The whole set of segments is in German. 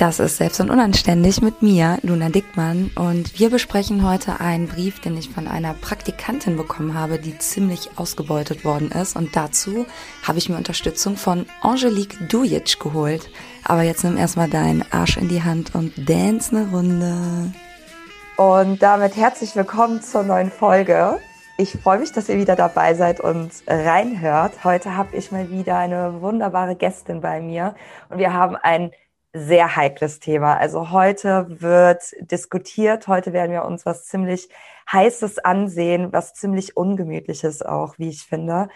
Das ist Selbst und Unanständig mit mir, Luna Dickmann. Und wir besprechen heute einen Brief, den ich von einer Praktikantin bekommen habe, die ziemlich ausgebeutet worden ist. Und dazu habe ich mir Unterstützung von Angelique Dujic geholt. Aber jetzt nimm erstmal deinen Arsch in die Hand und dance eine Runde. Und damit herzlich willkommen zur neuen Folge. Ich freue mich, dass ihr wieder dabei seid und reinhört. Heute habe ich mal wieder eine wunderbare Gästin bei mir und wir haben ein sehr heikles Thema. Also heute wird diskutiert, heute werden wir uns was ziemlich Heißes ansehen, was ziemlich Ungemütliches auch, wie ich finde.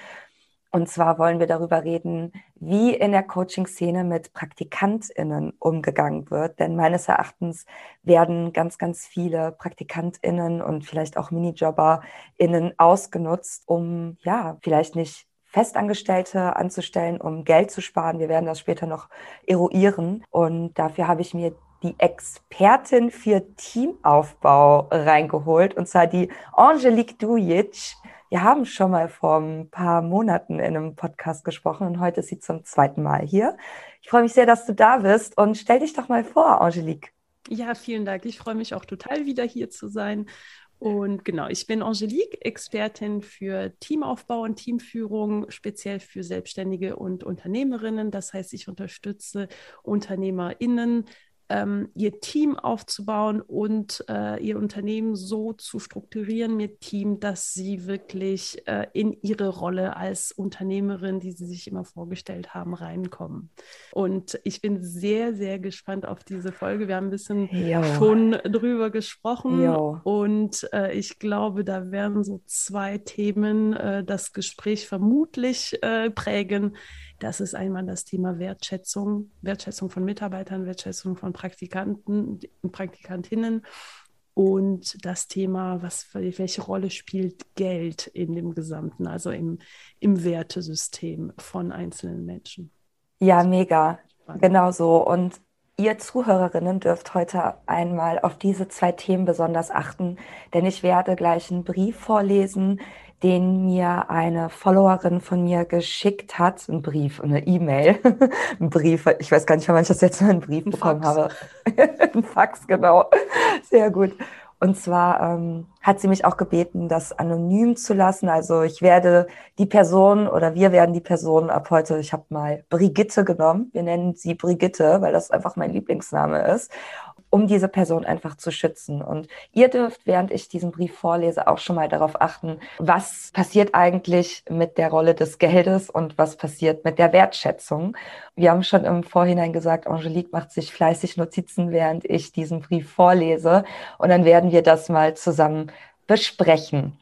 Und zwar wollen wir darüber reden, wie in der Coaching-Szene mit PraktikantInnen umgegangen wird. Denn meines Erachtens werden ganz, ganz viele PraktikantInnen und vielleicht auch MinijobberInnen ausgenutzt, um ja, vielleicht nicht Festangestellte anzustellen, um Geld zu sparen. Wir werden das später noch eruieren. Und dafür habe ich mir die Expertin für Teamaufbau reingeholt, und zwar die Angelique Dujic. Wir haben schon mal vor ein paar Monaten in einem Podcast gesprochen und heute ist sie zum zweiten Mal hier. Ich freue mich sehr, dass du da bist und stell dich doch mal vor, Angelique. Ja, vielen Dank. Ich freue mich auch total wieder hier zu sein und genau, ich bin Angelique, Expertin für Teamaufbau und Teamführung, speziell für Selbstständige und Unternehmerinnen. Das heißt, ich unterstütze UnternehmerInnen ähm, ihr Team aufzubauen und äh, ihr Unternehmen so zu strukturieren mit Team, dass sie wirklich äh, in ihre Rolle als Unternehmerin, die sie sich immer vorgestellt haben, reinkommen. Und ich bin sehr, sehr gespannt auf diese Folge. Wir haben ein bisschen jo. schon drüber gesprochen jo. und äh, ich glaube, da werden so zwei Themen äh, das Gespräch vermutlich äh, prägen das ist einmal das Thema Wertschätzung, Wertschätzung von Mitarbeitern, Wertschätzung von Praktikanten, Praktikantinnen und das Thema, was, welche Rolle spielt Geld in dem Gesamten, also im, im Wertesystem von einzelnen Menschen. Ja, mega. Genau so. Und ihr Zuhörerinnen dürft heute einmal auf diese zwei Themen besonders achten, denn ich werde gleich einen Brief vorlesen, den mir eine Followerin von mir geschickt hat, ein Brief, eine E-Mail, ein Brief, ich weiß gar nicht, wann ich das jetzt mal einen Brief ein bekommen Fax. habe. ein Fax, genau. Sehr gut. Und zwar ähm, hat sie mich auch gebeten, das anonym zu lassen. Also ich werde die Person oder wir werden die Person ab heute, ich habe mal Brigitte genommen. Wir nennen sie Brigitte, weil das einfach mein Lieblingsname ist um diese Person einfach zu schützen. Und ihr dürft, während ich diesen Brief vorlese, auch schon mal darauf achten, was passiert eigentlich mit der Rolle des Geldes und was passiert mit der Wertschätzung. Wir haben schon im Vorhinein gesagt, Angelique macht sich fleißig Notizen, während ich diesen Brief vorlese. Und dann werden wir das mal zusammen besprechen.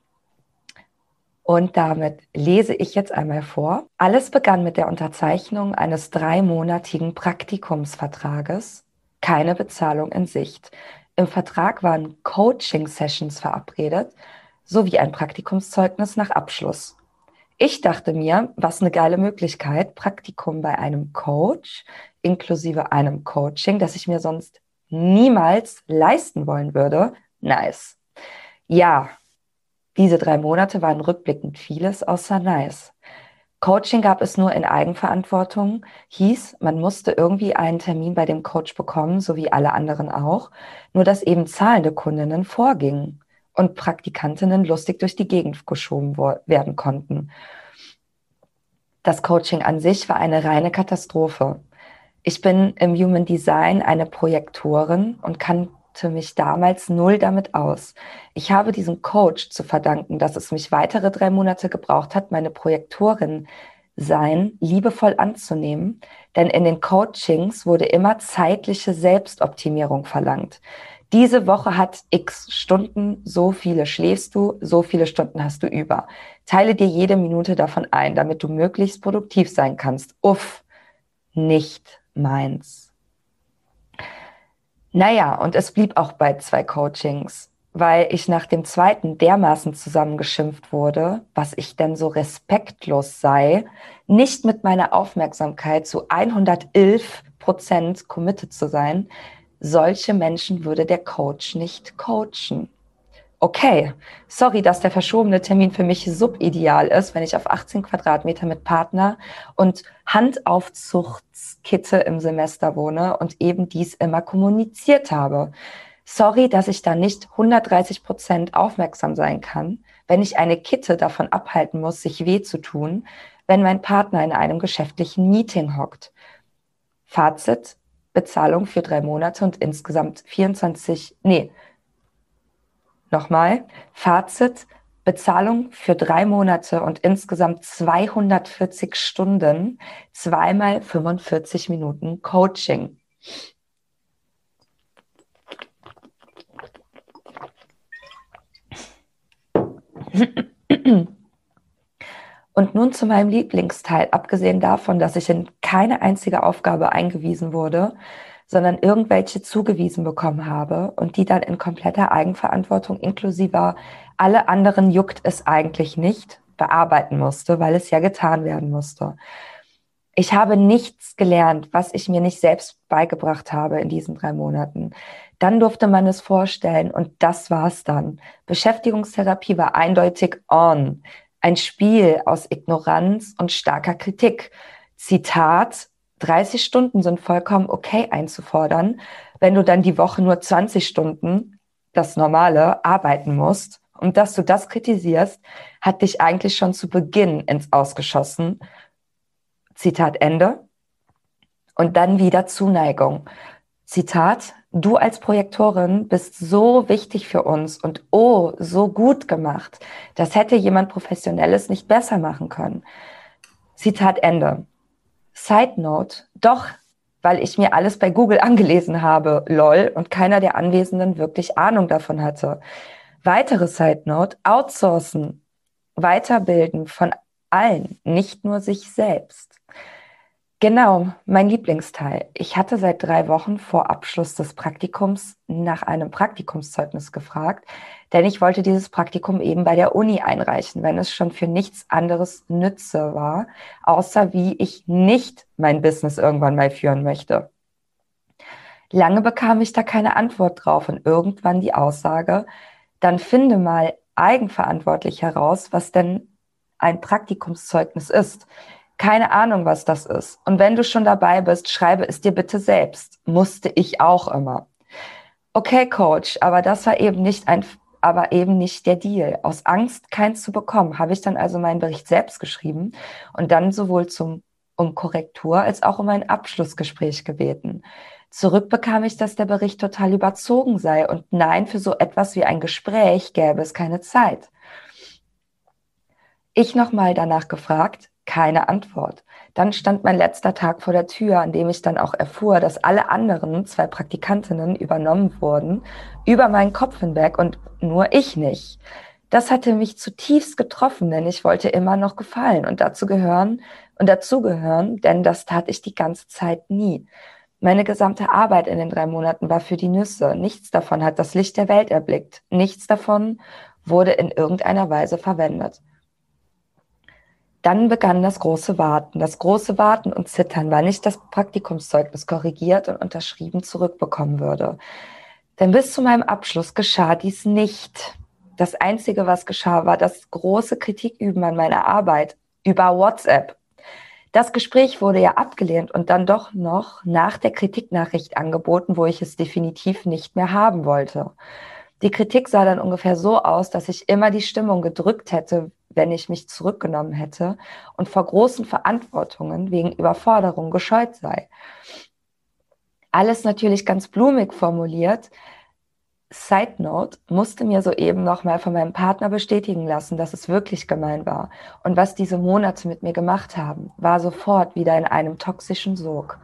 Und damit lese ich jetzt einmal vor. Alles begann mit der Unterzeichnung eines dreimonatigen Praktikumsvertrages keine Bezahlung in Sicht. Im Vertrag waren Coaching-Sessions verabredet sowie ein Praktikumszeugnis nach Abschluss. Ich dachte mir, was eine geile Möglichkeit, Praktikum bei einem Coach inklusive einem Coaching, das ich mir sonst niemals leisten wollen würde. Nice. Ja, diese drei Monate waren rückblickend vieles außer nice. Coaching gab es nur in Eigenverantwortung, hieß, man musste irgendwie einen Termin bei dem Coach bekommen, so wie alle anderen auch, nur dass eben zahlende Kundinnen vorgingen und Praktikantinnen lustig durch die Gegend geschoben werden konnten. Das Coaching an sich war eine reine Katastrophe. Ich bin im Human Design eine Projektorin und kann mich damals null damit aus. Ich habe diesem Coach zu verdanken, dass es mich weitere drei Monate gebraucht hat, meine Projektorin sein liebevoll anzunehmen, denn in den Coachings wurde immer zeitliche Selbstoptimierung verlangt. Diese Woche hat x Stunden, so viele schläfst du, so viele Stunden hast du über. Teile dir jede Minute davon ein, damit du möglichst produktiv sein kannst. Uff, nicht meins. Naja, und es blieb auch bei zwei Coachings, weil ich nach dem zweiten dermaßen zusammengeschimpft wurde, was ich denn so respektlos sei, nicht mit meiner Aufmerksamkeit zu 111 Prozent committed zu sein. Solche Menschen würde der Coach nicht coachen. Okay, sorry, dass der verschobene Termin für mich subideal ist, wenn ich auf 18 Quadratmeter mit Partner und Handaufzuchtskitte im Semester wohne und eben dies immer kommuniziert habe. Sorry, dass ich da nicht 130 Prozent aufmerksam sein kann, wenn ich eine Kitte davon abhalten muss, sich weh zu tun, wenn mein Partner in einem geschäftlichen Meeting hockt. Fazit, Bezahlung für drei Monate und insgesamt 24, nee, nochmal, Fazit, Bezahlung für drei Monate und insgesamt 240 Stunden, zweimal 45 Minuten Coaching. Und nun zu meinem Lieblingsteil, abgesehen davon, dass ich in keine einzige Aufgabe eingewiesen wurde, sondern irgendwelche zugewiesen bekommen habe und die dann in kompletter Eigenverantwortung inklusive alle anderen juckt es eigentlich nicht bearbeiten musste, weil es ja getan werden musste. Ich habe nichts gelernt, was ich mir nicht selbst beigebracht habe in diesen drei Monaten. Dann durfte man es vorstellen und das war's dann. Beschäftigungstherapie war eindeutig on. Ein Spiel aus Ignoranz und starker Kritik. Zitat, 30 Stunden sind vollkommen okay einzufordern, wenn du dann die Woche nur 20 Stunden, das Normale, arbeiten musst. Und dass du das kritisierst, hat dich eigentlich schon zu Beginn ins Ausgeschossen. Zitat Ende. Und dann wieder Zuneigung. Zitat, du als Projektorin bist so wichtig für uns und oh, so gut gemacht. Das hätte jemand Professionelles nicht besser machen können. Zitat Ende. Side Note, doch, weil ich mir alles bei Google angelesen habe, lol, und keiner der Anwesenden wirklich Ahnung davon hatte. Weitere Side Note, outsourcen, weiterbilden von allen, nicht nur sich selbst. Genau, mein Lieblingsteil. Ich hatte seit drei Wochen vor Abschluss des Praktikums nach einem Praktikumszeugnis gefragt, denn ich wollte dieses Praktikum eben bei der Uni einreichen, wenn es schon für nichts anderes Nütze war, außer wie ich nicht mein Business irgendwann mal führen möchte. Lange bekam ich da keine Antwort drauf und irgendwann die Aussage, dann finde mal eigenverantwortlich heraus, was denn ein Praktikumszeugnis ist. Keine Ahnung, was das ist. Und wenn du schon dabei bist, schreibe es dir bitte selbst. Musste ich auch immer. Okay, Coach, aber das war eben nicht ein, aber eben nicht der Deal. Aus Angst, keins zu bekommen, habe ich dann also meinen Bericht selbst geschrieben und dann sowohl zum, um Korrektur als auch um ein Abschlussgespräch gebeten. Zurück bekam ich, dass der Bericht total überzogen sei und nein, für so etwas wie ein Gespräch gäbe es keine Zeit. Ich nochmal danach gefragt, keine Antwort. Dann stand mein letzter Tag vor der Tür, an dem ich dann auch erfuhr, dass alle anderen zwei Praktikantinnen übernommen wurden, über meinen Kopf hinweg und nur ich nicht. Das hatte mich zutiefst getroffen, denn ich wollte immer noch gefallen und dazu gehören und dazugehören, denn das tat ich die ganze Zeit nie. Meine gesamte Arbeit in den drei Monaten war für die Nüsse. Nichts davon hat das Licht der Welt erblickt. Nichts davon wurde in irgendeiner Weise verwendet. Dann begann das große Warten. Das große Warten und Zittern, weil nicht das Praktikumszeugnis korrigiert und unterschrieben zurückbekommen würde. Denn bis zu meinem Abschluss geschah dies nicht. Das Einzige, was geschah, war das große Kritiküben an meiner Arbeit über WhatsApp. Das Gespräch wurde ja abgelehnt und dann doch noch nach der Kritiknachricht angeboten, wo ich es definitiv nicht mehr haben wollte. Die Kritik sah dann ungefähr so aus, dass ich immer die Stimmung gedrückt hätte, wenn ich mich zurückgenommen hätte und vor großen Verantwortungen wegen Überforderung gescheut sei. Alles natürlich ganz blumig formuliert. Side Note musste mir soeben nochmal von meinem Partner bestätigen lassen, dass es wirklich gemein war. Und was diese Monate mit mir gemacht haben, war sofort wieder in einem toxischen Sog.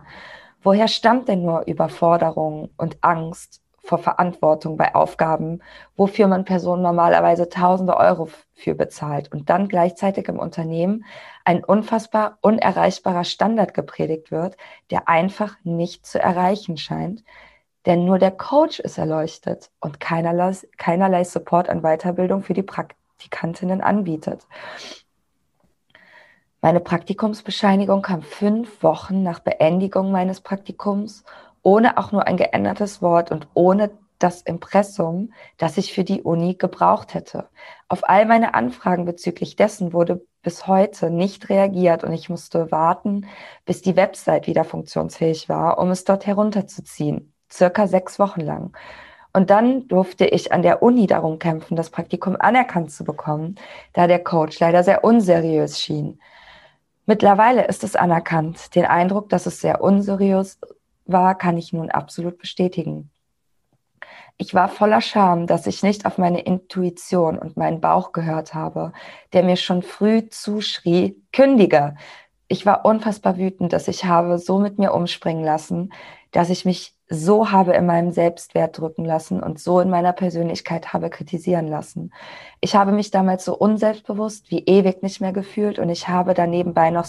Woher stammt denn nur Überforderung und Angst vor Verantwortung bei Aufgaben, wofür man Personen normalerweise tausende Euro für bezahlt und dann gleichzeitig im Unternehmen ein unfassbar unerreichbarer Standard gepredigt wird, der einfach nicht zu erreichen scheint. Denn nur der Coach ist erleuchtet und keinerlei, keinerlei Support an Weiterbildung für die Praktikantinnen anbietet. Meine Praktikumsbescheinigung kam fünf Wochen nach Beendigung meines Praktikums ohne auch nur ein geändertes Wort und ohne das Impressum, das ich für die Uni gebraucht hätte. Auf all meine Anfragen bezüglich dessen wurde bis heute nicht reagiert und ich musste warten, bis die Website wieder funktionsfähig war, um es dort herunterzuziehen. Circa sechs Wochen lang. Und dann durfte ich an der Uni darum kämpfen, das Praktikum anerkannt zu bekommen, da der Coach leider sehr unseriös schien. Mittlerweile ist es anerkannt. Den Eindruck, dass es sehr unseriös war, kann ich nun absolut bestätigen. Ich war voller Scham, dass ich nicht auf meine Intuition und meinen Bauch gehört habe, der mir schon früh zuschrie, kündige. Ich war unfassbar wütend, dass ich habe so mit mir umspringen lassen, dass ich mich so habe in meinem Selbstwert drücken lassen und so in meiner Persönlichkeit habe kritisieren lassen. Ich habe mich damals so unselbstbewusst wie ewig nicht mehr gefühlt und ich habe dann nebenbei noch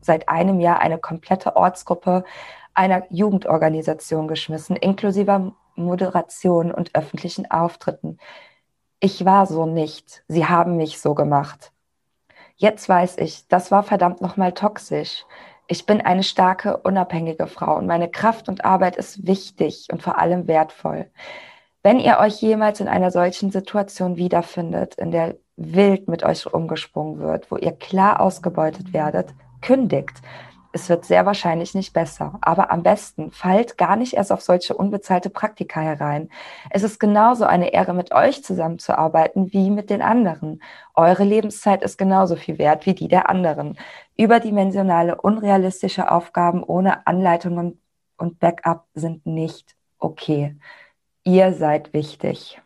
seit einem Jahr eine komplette Ortsgruppe einer Jugendorganisation geschmissen, inklusive Moderation und öffentlichen Auftritten. Ich war so nicht. Sie haben mich so gemacht. Jetzt weiß ich, das war verdammt nochmal toxisch. Ich bin eine starke, unabhängige Frau und meine Kraft und Arbeit ist wichtig und vor allem wertvoll. Wenn ihr euch jemals in einer solchen Situation wiederfindet, in der wild mit euch umgesprungen wird, wo ihr klar ausgebeutet werdet, kündigt. Es wird sehr wahrscheinlich nicht besser, aber am besten fallt gar nicht erst auf solche unbezahlte Praktika herein. Es ist genauso eine Ehre, mit euch zusammenzuarbeiten wie mit den anderen. Eure Lebenszeit ist genauso viel wert wie die der anderen. Überdimensionale, unrealistische Aufgaben ohne Anleitungen und Backup sind nicht okay. Ihr seid wichtig.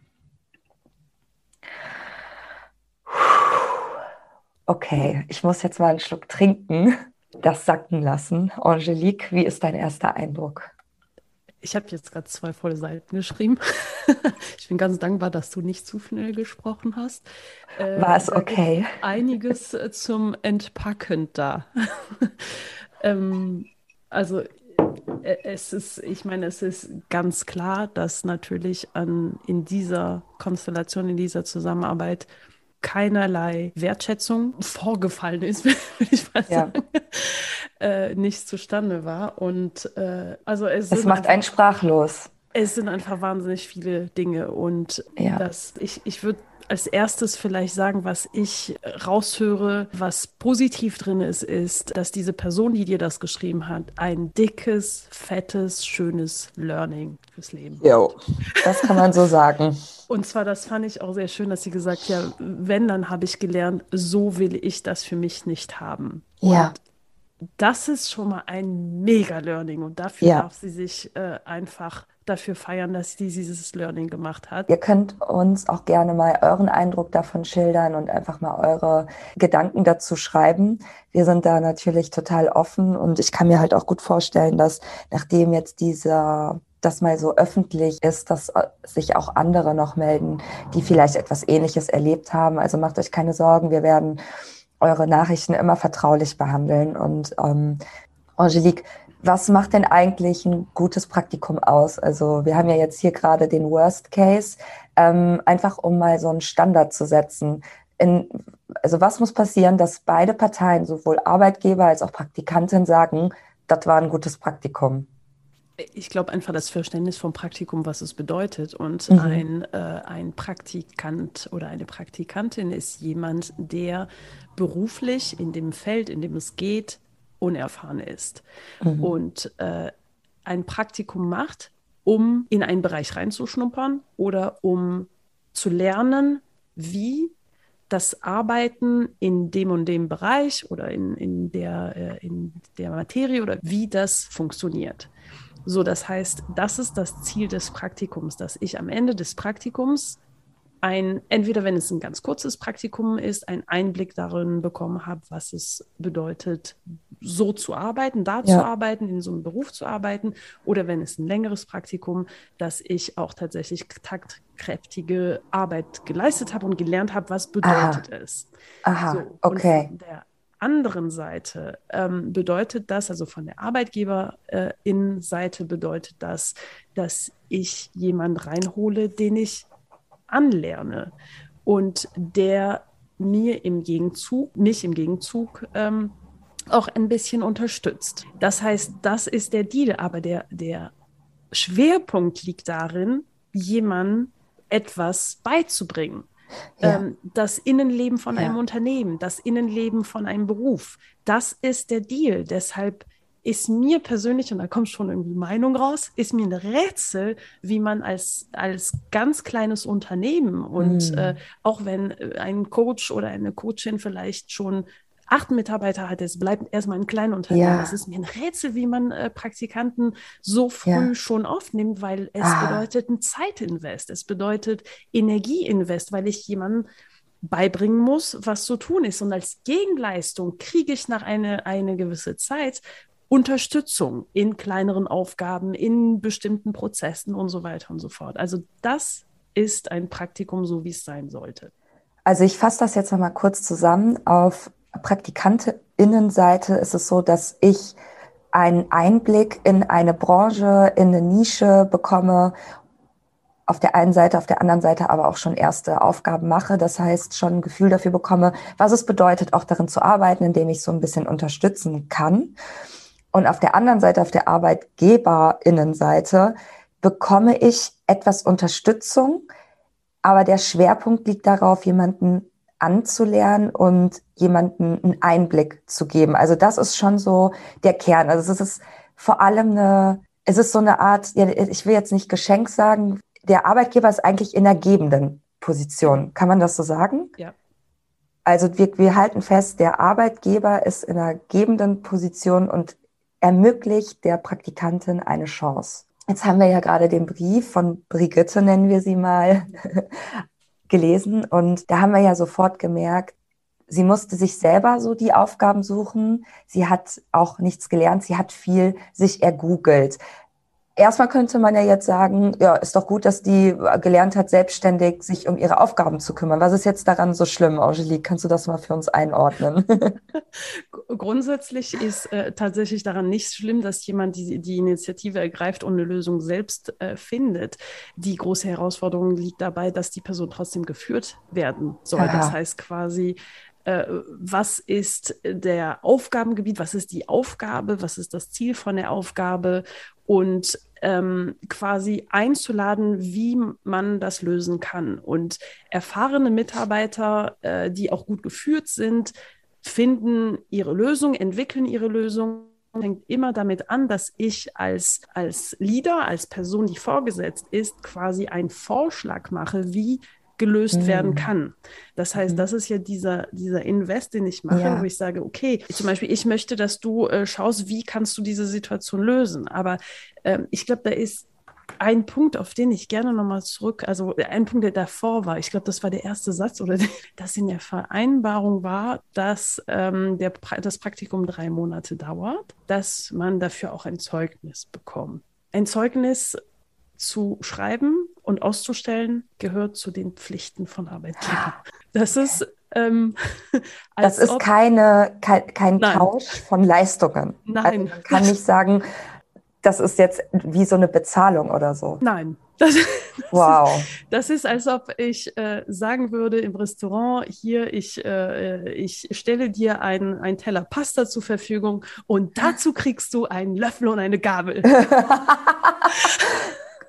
Okay, ich muss jetzt mal einen Schluck trinken das sacken lassen. Angelique, wie ist dein erster Eindruck? Ich habe jetzt gerade zwei volle Seiten geschrieben. ich bin ganz dankbar, dass du nicht zu schnell gesprochen hast. Äh, War es okay? Einiges äh, zum Entpacken da. ähm, also äh, es ist, ich meine, es ist ganz klar, dass natürlich an, in dieser Konstellation, in dieser Zusammenarbeit keinerlei Wertschätzung vorgefallen ist, würde ich mal ja. sagen, äh, nicht zustande war. Und äh, also es, es macht einfach, einen sprachlos. Es sind einfach wahnsinnig viele Dinge und ja. das, ich, ich würde als erstes vielleicht sagen, was ich raushöre, was positiv drin ist, ist, dass diese Person, die dir das geschrieben hat, ein dickes, fettes, schönes Learning fürs Leben. Jo, das kann man so sagen. Und zwar, das fand ich auch sehr schön, dass sie gesagt hat, ja, wenn, dann habe ich gelernt, so will ich das für mich nicht haben. Ja. Und das ist schon mal ein Mega-Learning und dafür ja. darf sie sich äh, einfach dafür feiern, dass sie dieses Learning gemacht hat. Ihr könnt uns auch gerne mal euren Eindruck davon schildern und einfach mal eure Gedanken dazu schreiben. Wir sind da natürlich total offen und ich kann mir halt auch gut vorstellen, dass nachdem jetzt dieser das mal so öffentlich ist, dass äh, sich auch andere noch melden, die vielleicht etwas Ähnliches erlebt haben. Also macht euch keine Sorgen, wir werden eure Nachrichten immer vertraulich behandeln. Und ähm, Angelique, was macht denn eigentlich ein gutes Praktikum aus? Also wir haben ja jetzt hier gerade den Worst Case, ähm, einfach um mal so einen Standard zu setzen. In, also was muss passieren, dass beide Parteien, sowohl Arbeitgeber als auch Praktikantin, sagen, das war ein gutes Praktikum? Ich glaube einfach das Verständnis vom Praktikum, was es bedeutet. Und mhm. ein, äh, ein Praktikant oder eine Praktikantin ist jemand, der beruflich in dem Feld, in dem es geht, unerfahren ist mhm. und äh, ein Praktikum macht, um in einen Bereich reinzuschnuppern oder um zu lernen, wie das Arbeiten in dem und dem Bereich oder in, in, der, äh, in der Materie oder wie das funktioniert. So, das heißt, das ist das Ziel des Praktikums, dass ich am Ende des Praktikums ein, entweder wenn es ein ganz kurzes Praktikum ist, einen Einblick darin bekommen habe, was es bedeutet, so zu arbeiten, da ja. zu arbeiten, in so einem Beruf zu arbeiten, oder wenn es ein längeres Praktikum, dass ich auch tatsächlich taktkräftige Arbeit geleistet habe und gelernt habe, was bedeutet Aha. es. Aha, so, okay. von der anderen Seite ähm, bedeutet das, also von der Arbeitgeberin-Seite bedeutet das, dass ich jemanden reinhole, den ich anlerne und der mir im Gegenzug, mich im Gegenzug ähm, auch ein bisschen unterstützt. Das heißt, das ist der Deal, aber der, der Schwerpunkt liegt darin, jemandem etwas beizubringen. Ja. Ähm, das Innenleben von ja. einem Unternehmen, das Innenleben von einem Beruf. Das ist der Deal. Deshalb ist mir persönlich, und da kommt schon irgendwie Meinung raus, ist mir ein Rätsel, wie man als, als ganz kleines Unternehmen und mm. äh, auch wenn äh, ein Coach oder eine Coachin vielleicht schon acht Mitarbeiter hat, es bleibt erstmal ein Kleinunternehmen. Ja. Das ist mir ein Rätsel, wie man äh, Praktikanten so früh ja. schon aufnimmt, weil es ah. bedeutet ein Zeitinvest, es bedeutet Energieinvest, weil ich jemanden beibringen muss, was zu tun ist. Und als Gegenleistung kriege ich nach einer eine gewisse Zeit Unterstützung in kleineren Aufgaben, in bestimmten Prozessen und so weiter und so fort. Also das ist ein Praktikum, so wie es sein sollte. Also ich fasse das jetzt nochmal kurz zusammen. Auf Praktikantinnenseite ist es so, dass ich einen Einblick in eine Branche, in eine Nische bekomme. Auf der einen Seite, auf der anderen Seite aber auch schon erste Aufgaben mache. Das heißt, schon ein Gefühl dafür bekomme, was es bedeutet, auch darin zu arbeiten, indem ich so ein bisschen unterstützen kann. Und auf der anderen Seite, auf der Arbeitgeberinnenseite, bekomme ich etwas Unterstützung, aber der Schwerpunkt liegt darauf, jemanden anzulernen und jemanden einen Einblick zu geben. Also das ist schon so der Kern. Also es ist vor allem eine, es ist so eine Art, ich will jetzt nicht Geschenk sagen, der Arbeitgeber ist eigentlich in der gebenden Position. Kann man das so sagen? Ja. Also wir, wir halten fest, der Arbeitgeber ist in einer gebenden Position und ermöglicht der Praktikantin eine Chance. Jetzt haben wir ja gerade den Brief von Brigitte, nennen wir sie mal, gelesen. Und da haben wir ja sofort gemerkt, sie musste sich selber so die Aufgaben suchen. Sie hat auch nichts gelernt. Sie hat viel sich ergoogelt. Erstmal könnte man ja jetzt sagen, ja, ist doch gut, dass die gelernt hat, selbstständig sich um ihre Aufgaben zu kümmern. Was ist jetzt daran so schlimm, Angelique? Kannst du das mal für uns einordnen? Grundsätzlich ist äh, tatsächlich daran nichts schlimm, dass jemand die, die Initiative ergreift und eine Lösung selbst äh, findet. Die große Herausforderung liegt dabei, dass die Person trotzdem geführt werden soll. Aha. Das heißt quasi, äh, was ist der Aufgabengebiet, was ist die Aufgabe, was ist das Ziel von der Aufgabe und ähm, quasi einzuladen, wie man das lösen kann. Und erfahrene Mitarbeiter, äh, die auch gut geführt sind, finden ihre Lösung, entwickeln ihre Lösung fängt immer damit an, dass ich als, als Leader, als Person, die vorgesetzt ist, quasi einen Vorschlag mache, wie gelöst mhm. werden kann. Das heißt, mhm. das ist ja dieser, dieser Invest, den ich mache, ja. wo ich sage, okay, zum Beispiel, ich möchte, dass du äh, schaust, wie kannst du diese Situation lösen. Aber ähm, ich glaube, da ist ein Punkt, auf den ich gerne nochmal zurück, also ein Punkt, der davor war, ich glaube, das war der erste Satz oder das in der Vereinbarung war, dass ähm, der, das Praktikum drei Monate dauert, dass man dafür auch ein Zeugnis bekommt. Ein Zeugnis zu schreiben und auszustellen gehört zu den Pflichten von Arbeitgebern. Das ist ähm, das ist keine, kein, kein Tausch von Leistungen. Nein. Also man kann nicht sagen, das ist jetzt wie so eine Bezahlung oder so. Nein. Das, das wow. Ist, das ist, als ob ich äh, sagen würde im Restaurant, hier, ich, äh, ich stelle dir einen Teller Pasta zur Verfügung und dazu kriegst du einen Löffel und eine Gabel.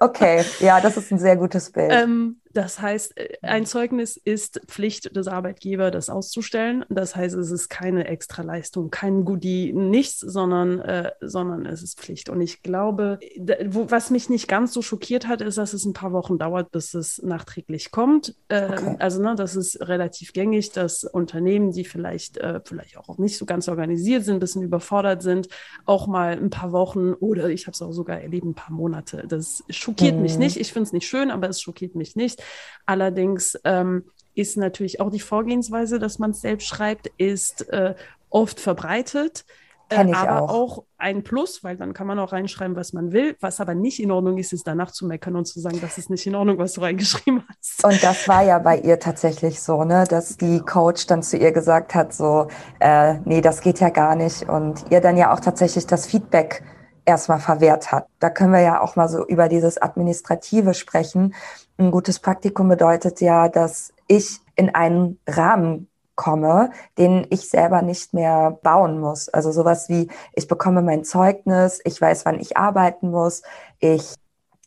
Okay, ja, das ist ein sehr gutes Bild. Ähm, das heißt, äh, ein Zeugnis ist Pflicht des Arbeitgebers, das auszustellen. Das heißt, es ist keine Extraleistung, kein Goodie, nichts, sondern, äh, sondern es ist Pflicht. Und ich glaube, wo, was mich nicht ganz so schockiert hat, ist, dass es ein paar Wochen dauert, bis es nachträglich kommt. Äh, okay. Also, ne, das ist relativ gängig, dass Unternehmen, die vielleicht, äh, vielleicht auch nicht so ganz organisiert sind, ein bisschen überfordert sind, auch mal ein paar Wochen oder ich habe es auch sogar erlebt, ein paar Monate. Das schockiert mhm. mich nicht. Ich finde es nicht schön, aber es schockiert mich nicht. Allerdings ähm, ist natürlich auch die Vorgehensweise, dass man es selbst schreibt, ist äh, oft verbreitet. Äh, aber auch. auch. ein Plus, weil dann kann man auch reinschreiben, was man will. Was aber nicht in Ordnung ist, ist danach zu meckern und zu sagen, das ist nicht in Ordnung, was du reingeschrieben hast. Und das war ja bei ihr tatsächlich so, ne, dass die genau. Coach dann zu ihr gesagt hat, so, äh, nee, das geht ja gar nicht. Und ihr dann ja auch tatsächlich das Feedback erstmal verwehrt hat. Da können wir ja auch mal so über dieses Administrative sprechen. Ein gutes Praktikum bedeutet ja, dass ich in einen Rahmen komme, den ich selber nicht mehr bauen muss. Also sowas wie, ich bekomme mein Zeugnis, ich weiß, wann ich arbeiten muss, ich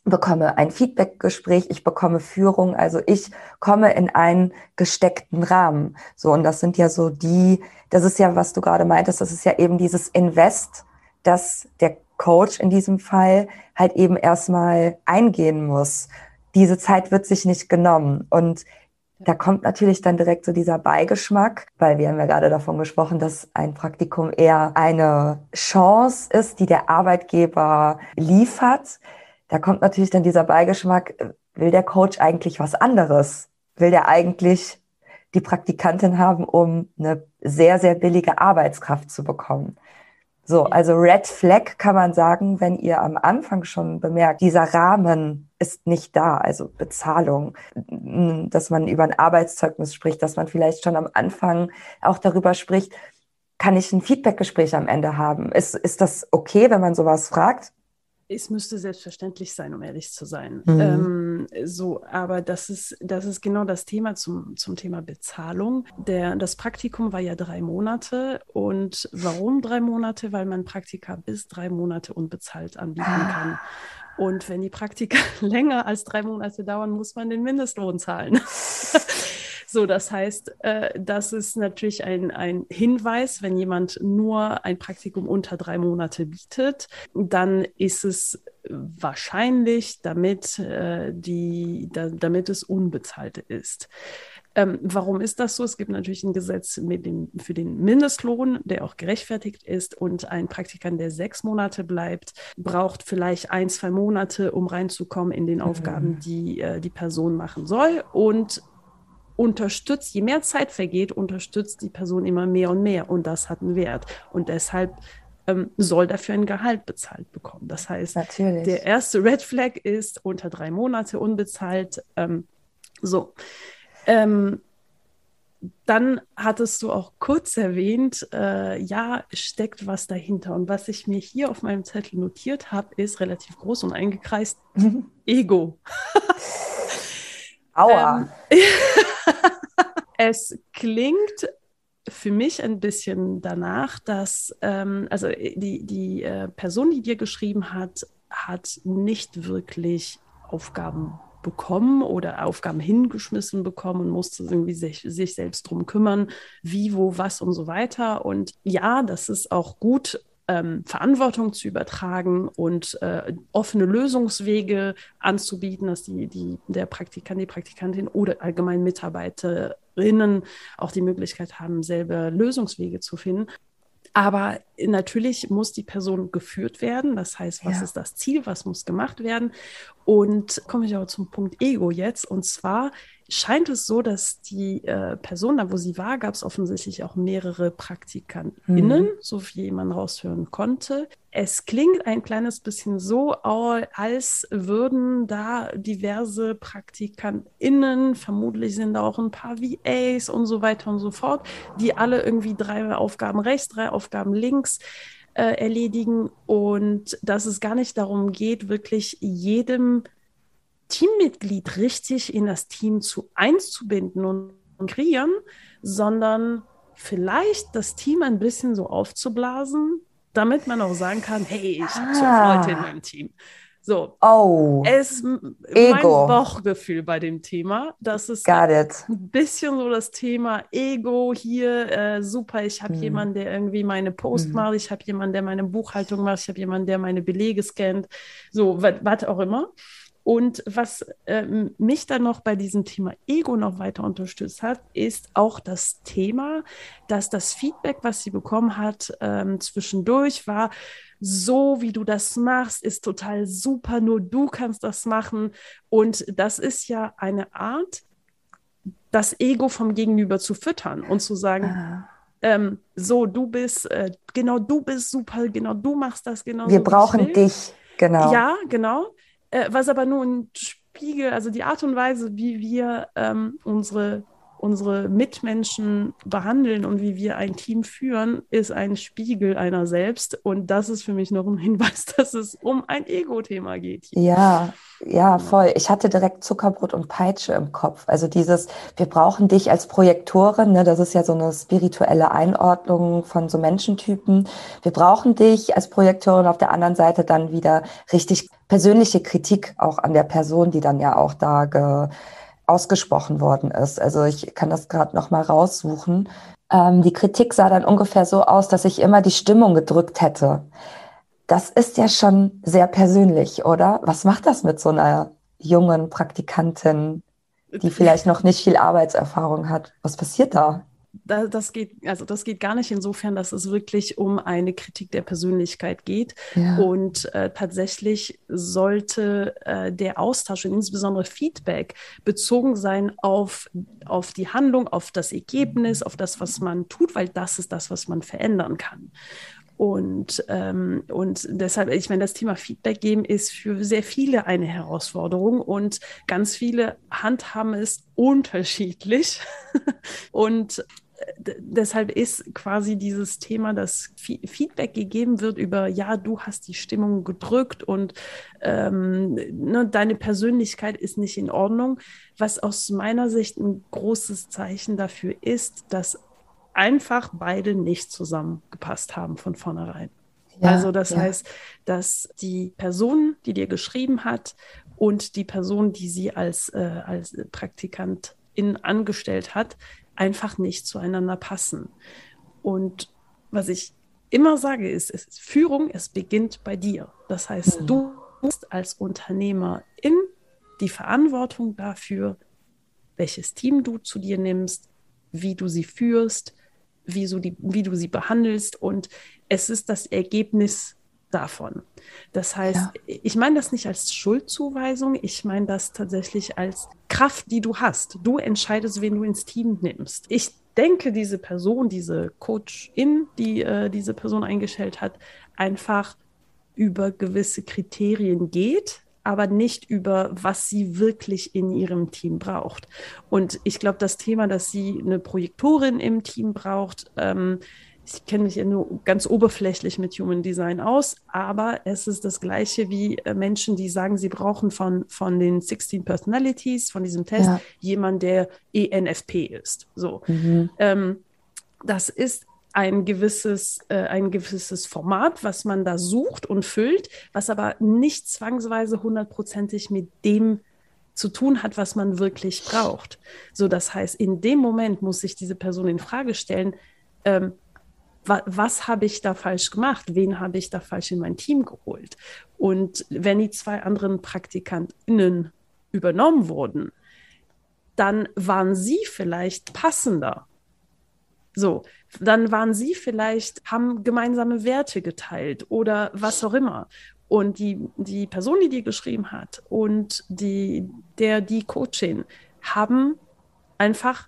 bekomme ein Feedbackgespräch, ich bekomme Führung, also ich komme in einen gesteckten Rahmen. So, und das sind ja so die, das ist ja, was du gerade meintest, das ist ja eben dieses Invest, das der Coach in diesem Fall halt eben erstmal eingehen muss. Diese Zeit wird sich nicht genommen. Und da kommt natürlich dann direkt so dieser Beigeschmack, weil wir haben ja gerade davon gesprochen, dass ein Praktikum eher eine Chance ist, die der Arbeitgeber liefert. Da kommt natürlich dann dieser Beigeschmack, will der Coach eigentlich was anderes? Will der eigentlich die Praktikantin haben, um eine sehr, sehr billige Arbeitskraft zu bekommen? So, also Red Flag kann man sagen, wenn ihr am Anfang schon bemerkt, dieser Rahmen ist nicht da, also Bezahlung, dass man über ein Arbeitszeugnis spricht, dass man vielleicht schon am Anfang auch darüber spricht, kann ich ein Feedbackgespräch am Ende haben? Ist, ist das okay, wenn man sowas fragt? Es müsste selbstverständlich sein, um ehrlich zu sein. Mhm. Ähm, so, aber das ist, das ist genau das Thema zum, zum Thema Bezahlung. Der, das Praktikum war ja drei Monate. Und warum drei Monate? Weil man Praktika bis drei Monate unbezahlt anbieten ah. kann. Und wenn die Praktika länger als drei Monate dauern, muss man den Mindestlohn zahlen. So, das heißt, äh, das ist natürlich ein, ein Hinweis, wenn jemand nur ein Praktikum unter drei Monate bietet, dann ist es wahrscheinlich, damit, äh, die, da, damit es unbezahlt ist. Ähm, warum ist das so? Es gibt natürlich ein Gesetz mit dem, für den Mindestlohn, der auch gerechtfertigt ist. Und ein Praktikant, der sechs Monate bleibt, braucht vielleicht ein, zwei Monate, um reinzukommen in den Aufgaben, mhm. die äh, die Person machen soll. Und unterstützt, je mehr Zeit vergeht, unterstützt die Person immer mehr und mehr und das hat einen Wert. Und deshalb ähm, soll dafür ein Gehalt bezahlt bekommen. Das heißt, Natürlich. der erste Red Flag ist unter drei Monate unbezahlt. Ähm, so. Ähm, dann hattest du auch kurz erwähnt, äh, ja, steckt was dahinter. Und was ich mir hier auf meinem Zettel notiert habe, ist relativ groß und eingekreist: Ego. Aua. Ähm, es klingt für mich ein bisschen danach, dass ähm, also die, die äh, Person, die dir geschrieben hat, hat nicht wirklich Aufgaben bekommen oder Aufgaben hingeschmissen bekommen und musste irgendwie sich, sich selbst drum kümmern, wie, wo, was und so weiter. Und ja, das ist auch gut ähm, Verantwortung zu übertragen und äh, offene Lösungswege anzubieten, dass die, die, der Praktikant, die Praktikantin oder allgemein Mitarbeiterinnen auch die Möglichkeit haben, selber Lösungswege zu finden. Aber natürlich muss die Person geführt werden. Das heißt, was ja. ist das Ziel? Was muss gemacht werden? Und komme ich aber zum Punkt Ego jetzt. Und zwar scheint es so, dass die äh, Person, da wo sie war, gab es offensichtlich auch mehrere PraktikantInnen, mhm. so wie man raushören konnte. Es klingt ein kleines bisschen so, als würden da diverse PraktikantInnen, vermutlich sind da auch ein paar VAs und so weiter und so fort, die alle irgendwie drei Aufgaben rechts, drei Aufgaben links äh, erledigen und dass es gar nicht darum geht, wirklich jedem Teammitglied richtig in das Team zu einzubinden und, kreieren, sondern vielleicht das Team ein bisschen so aufzublasen, damit man auch sagen kann, hey, ich habe so ah. Leute in meinem Team. So. Oh. Es Ego. mein Bauchgefühl bei dem Thema. Das ist Got it. ein bisschen so das Thema Ego hier. Äh, super, ich habe hm. jemanden, der irgendwie meine Post hm. macht, ich habe jemanden, der meine Buchhaltung macht, ich habe jemanden, der meine Belege scannt. So, was auch immer. Und was äh, mich dann noch bei diesem Thema Ego noch weiter unterstützt hat, ist auch das Thema, dass das Feedback, was sie bekommen hat, ähm, zwischendurch war, so wie du das machst, ist total super, nur du kannst das machen. Und das ist ja eine Art, das Ego vom Gegenüber zu füttern und zu sagen, ah. ähm, so, du bist, äh, genau, du bist super, genau, du machst das genau. Wir brauchen dich, genau. Ja, genau äh, was aber nur ein Spiegel, also die Art und Weise, wie wir ähm, unsere unsere Mitmenschen behandeln und wie wir ein Team führen, ist ein Spiegel einer selbst. Und das ist für mich noch ein Hinweis, dass es um ein Ego-Thema geht. Ja, ja, voll. Ich hatte direkt Zuckerbrot und Peitsche im Kopf. Also dieses, wir brauchen dich als Projektorin, ne, das ist ja so eine spirituelle Einordnung von so Menschentypen. Wir brauchen dich als Projektorin auf der anderen Seite dann wieder richtig persönliche Kritik auch an der Person, die dann ja auch da ge ausgesprochen worden ist. Also ich kann das gerade noch mal raussuchen. Ähm, die Kritik sah dann ungefähr so aus, dass ich immer die Stimmung gedrückt hätte. Das ist ja schon sehr persönlich, oder? Was macht das mit so einer jungen Praktikantin, die vielleicht noch nicht viel Arbeitserfahrung hat? Was passiert da? Das geht, also das geht gar nicht insofern, dass es wirklich um eine Kritik der Persönlichkeit geht. Ja. Und äh, tatsächlich sollte äh, der Austausch und insbesondere Feedback bezogen sein auf, auf die Handlung, auf das Ergebnis, auf das, was man tut, weil das ist das, was man verändern kann. Und, ähm, und deshalb, ich meine, das Thema Feedback geben ist für sehr viele eine Herausforderung und ganz viele handhaben es unterschiedlich. und deshalb ist quasi dieses Thema, dass Feedback gegeben wird über, ja, du hast die Stimmung gedrückt und ähm, ne, deine Persönlichkeit ist nicht in Ordnung, was aus meiner Sicht ein großes Zeichen dafür ist, dass einfach beide nicht zusammengepasst haben von vornherein. Ja, also das ja. heißt, dass die Person, die dir geschrieben hat und die Person, die sie als, äh, als Praktikantin angestellt hat, einfach nicht zueinander passen. Und was ich immer sage, ist, ist Führung, es beginnt bei dir. Das heißt, mhm. du musst als Unternehmer in die Verantwortung dafür, welches Team du zu dir nimmst, wie du sie führst, wie, so die, wie du sie behandelst. Und es ist das Ergebnis davon. Das heißt, ja. ich meine das nicht als Schuldzuweisung, ich meine das tatsächlich als Kraft, die du hast. Du entscheidest, wen du ins Team nimmst. Ich denke, diese Person, diese Coachin, die äh, diese Person eingestellt hat, einfach über gewisse Kriterien geht, aber nicht über, was sie wirklich in ihrem Team braucht. Und ich glaube, das Thema, dass sie eine Projektorin im Team braucht, ähm, ich kenne mich ja nur ganz oberflächlich mit Human Design aus, aber es ist das gleiche wie äh, Menschen, die sagen, sie brauchen von, von den 16 Personalities, von diesem Test, ja. jemand, der ENFP ist. So. Mhm. Ähm, das ist ein gewisses, äh, ein gewisses Format, was man da sucht und füllt, was aber nicht zwangsweise hundertprozentig mit dem zu tun hat, was man wirklich braucht. So, das heißt, in dem Moment muss sich diese Person in Frage stellen, ähm, wa was habe ich da falsch gemacht? Wen habe ich da falsch in mein Team geholt? Und wenn die zwei anderen PraktikantInnen übernommen wurden, dann waren sie vielleicht passender. So, dann waren sie vielleicht, haben gemeinsame Werte geteilt oder was auch immer. Und die, die Person, die dir geschrieben hat und die, der, die Coachin haben einfach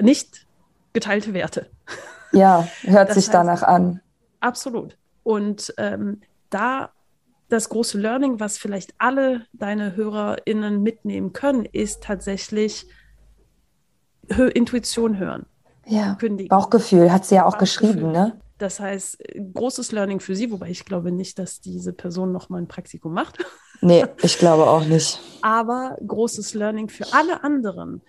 nicht geteilte Werte. Ja, hört das sich heißt, danach an. Absolut. Und ähm, da das große Learning, was vielleicht alle deine HörerInnen mitnehmen können, ist tatsächlich Intuition hören. Ja, Kündigen. Bauchgefühl hat sie ja auch geschrieben, ne? Das heißt, großes Learning für sie, wobei ich glaube nicht, dass diese Person nochmal ein Praktikum macht. Nee, ich glaube auch nicht. Aber großes Learning für alle anderen,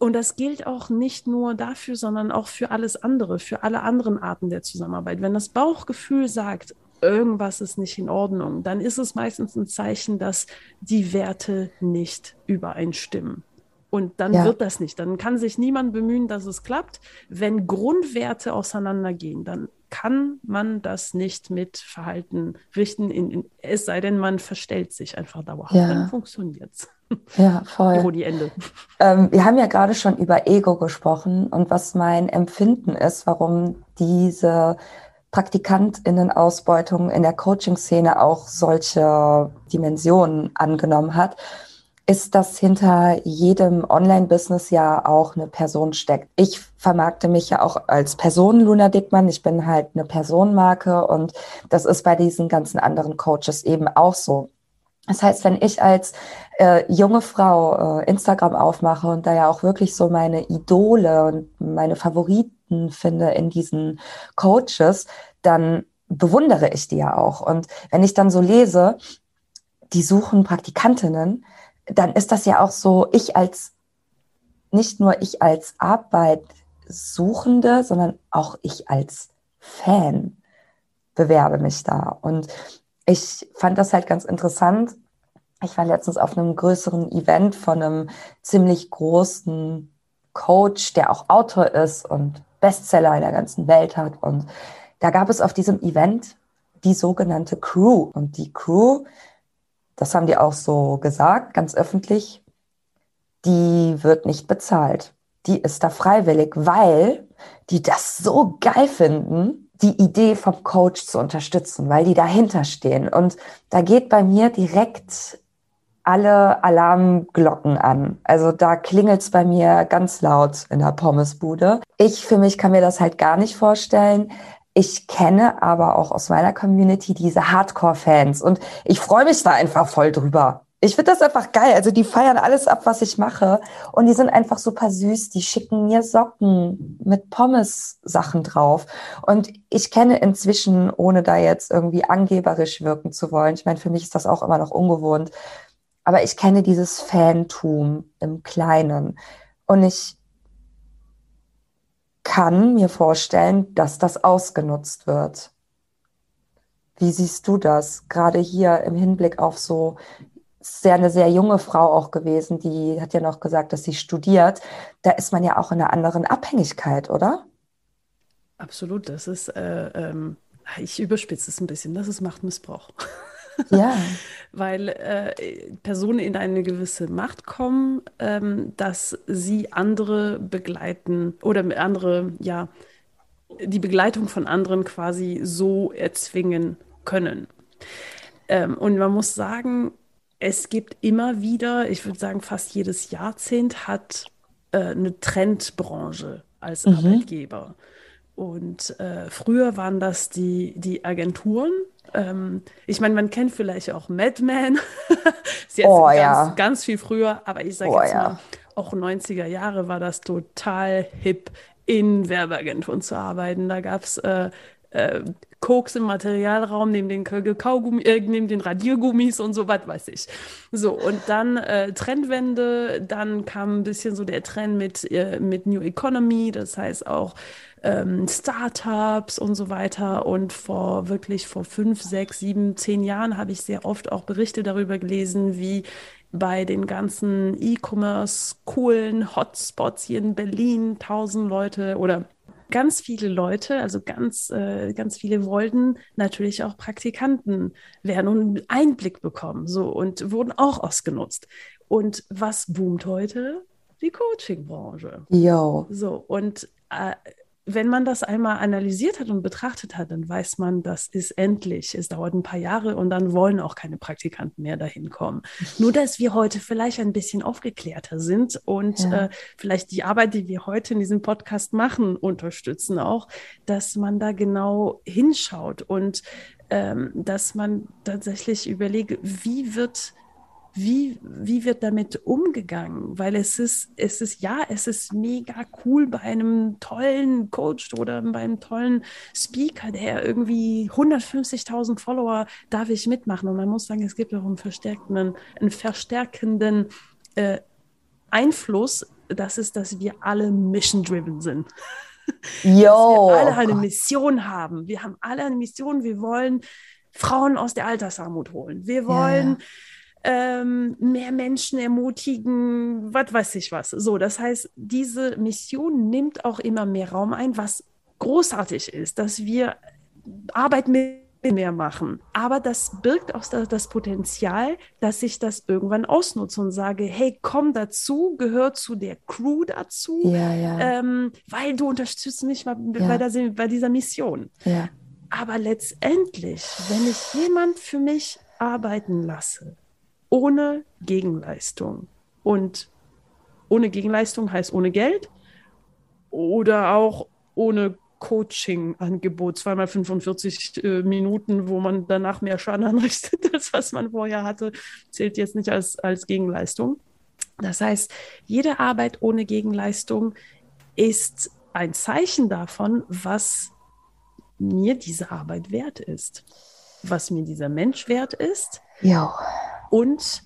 und das gilt auch nicht nur dafür, sondern auch für alles andere, für alle anderen Arten der Zusammenarbeit. Wenn das Bauchgefühl sagt, irgendwas ist nicht in Ordnung, dann ist es meistens ein Zeichen, dass die Werte nicht übereinstimmen. Und dann ja. wird das nicht. Dann kann sich niemand bemühen, dass es klappt. Wenn Grundwerte auseinandergehen, dann kann man das nicht mit Verhalten richten, in, in, es sei denn, man verstellt sich einfach dauerhaft. Ja. Dann funktioniert es. Ja, voll. Ironie Ende. Ähm, wir haben ja gerade schon über Ego gesprochen und was mein Empfinden ist, warum diese PraktikantInnen-Ausbeutung in der Coaching-Szene auch solche Dimensionen angenommen hat, ist, dass hinter jedem Online-Business ja auch eine Person steckt. Ich vermarkte mich ja auch als Person, Luna Dickmann. Ich bin halt eine Personenmarke und das ist bei diesen ganzen anderen Coaches eben auch so. Das heißt, wenn ich als äh, junge Frau äh, Instagram aufmache und da ja auch wirklich so meine Idole und meine Favoriten finde in diesen Coaches, dann bewundere ich die ja auch. Und wenn ich dann so lese, die suchen Praktikantinnen, dann ist das ja auch so, ich als, nicht nur ich als Arbeitsuchende, sondern auch ich als Fan bewerbe mich da. Und ich fand das halt ganz interessant. Ich war letztens auf einem größeren Event von einem ziemlich großen Coach, der auch Autor ist und Bestseller in der ganzen Welt hat. Und da gab es auf diesem Event die sogenannte Crew. Und die Crew, das haben die auch so gesagt, ganz öffentlich, die wird nicht bezahlt. Die ist da freiwillig, weil die das so geil finden, die Idee vom Coach zu unterstützen, weil die dahinter stehen. Und da geht bei mir direkt alle Alarmglocken an. Also da klingelt es bei mir ganz laut in der Pommesbude. Ich für mich kann mir das halt gar nicht vorstellen. Ich kenne aber auch aus meiner Community diese Hardcore-Fans und ich freue mich da einfach voll drüber. Ich finde das einfach geil. Also die feiern alles ab, was ich mache. Und die sind einfach super süß. Die schicken mir Socken mit Pommes-Sachen drauf. Und ich kenne inzwischen, ohne da jetzt irgendwie angeberisch wirken zu wollen, ich meine, für mich ist das auch immer noch ungewohnt, aber ich kenne dieses Fantum im Kleinen. Und ich kann mir vorstellen, dass das ausgenutzt wird. Wie siehst du das? Gerade hier im Hinblick auf so sehr eine sehr junge Frau auch gewesen, die hat ja noch gesagt, dass sie studiert. Da ist man ja auch in einer anderen Abhängigkeit, oder? Absolut, das ist, äh, ähm, ich überspitze es ein bisschen, das ist Machtmissbrauch. Ja. Weil äh, Personen in eine gewisse Macht kommen, ähm, dass sie andere begleiten oder andere, ja, die Begleitung von anderen quasi so erzwingen können. Ähm, und man muss sagen, es gibt immer wieder, ich würde sagen, fast jedes Jahrzehnt hat äh, eine Trendbranche als mhm. Arbeitgeber. Und äh, früher waren das die, die Agenturen. Ähm, ich meine, man kennt vielleicht auch Mad Men. ist jetzt oh, ganz, ja. ganz viel früher, aber ich sage oh, jetzt mal, auch 90er Jahre war das total hip, in Werbeagenturen zu arbeiten. Da gab es äh, äh, Koks im Materialraum, neben den Kaugummi, äh, neben den Radiergummis und so was weiß ich. So, und dann äh, Trendwende, dann kam ein bisschen so der Trend mit, äh, mit New Economy, das heißt auch ähm, Startups und so weiter. Und vor wirklich vor fünf, sechs, sieben, zehn Jahren habe ich sehr oft auch Berichte darüber gelesen, wie bei den ganzen E-Commerce coolen Hotspots hier in Berlin tausend Leute oder ganz viele Leute, also ganz, äh, ganz viele wollten natürlich auch Praktikanten werden und Einblick bekommen, so und wurden auch ausgenutzt. Und was boomt heute? Die Coaching-Branche. Jo. So, und äh, wenn man das einmal analysiert hat und betrachtet hat, dann weiß man, das ist endlich. Es dauert ein paar Jahre und dann wollen auch keine Praktikanten mehr dahin kommen. Nur, dass wir heute vielleicht ein bisschen aufgeklärter sind und ja. äh, vielleicht die Arbeit, die wir heute in diesem Podcast machen, unterstützen auch, dass man da genau hinschaut und ähm, dass man tatsächlich überlegt, wie wird wie, wie wird damit umgegangen? Weil es ist, es ist, ja, es ist mega cool bei einem tollen Coach oder bei einem tollen Speaker, der irgendwie 150.000 Follower darf ich mitmachen. Und man muss sagen, es gibt auch einen verstärkenden, einen verstärkenden äh, Einfluss. Das ist, dass wir alle mission-driven sind. Jo. dass wir alle eine Mission haben. Wir haben alle eine Mission. Wir wollen Frauen aus der Altersarmut holen. Wir wollen ja ähm, mehr Menschen ermutigen, was weiß ich was. So, das heißt, diese Mission nimmt auch immer mehr Raum ein, was großartig ist, dass wir Arbeit mit mehr machen. Aber das birgt auch das Potenzial, dass ich das irgendwann ausnutze und sage, hey, komm dazu, gehör zu der Crew dazu, ja, ja. Ähm, weil du unterstützt mich bei, ja. der, bei dieser Mission. Aber letztendlich, wenn ich jemand für mich arbeiten lasse, ohne Gegenleistung. Und ohne Gegenleistung heißt ohne Geld oder auch ohne Coaching-Angebot, zweimal 45 äh, Minuten, wo man danach mehr Schaden anrichtet, als was man vorher hatte, zählt jetzt nicht als, als Gegenleistung. Das heißt, jede Arbeit ohne Gegenleistung ist ein Zeichen davon, was mir diese Arbeit wert ist, was mir dieser Mensch wert ist ja. Und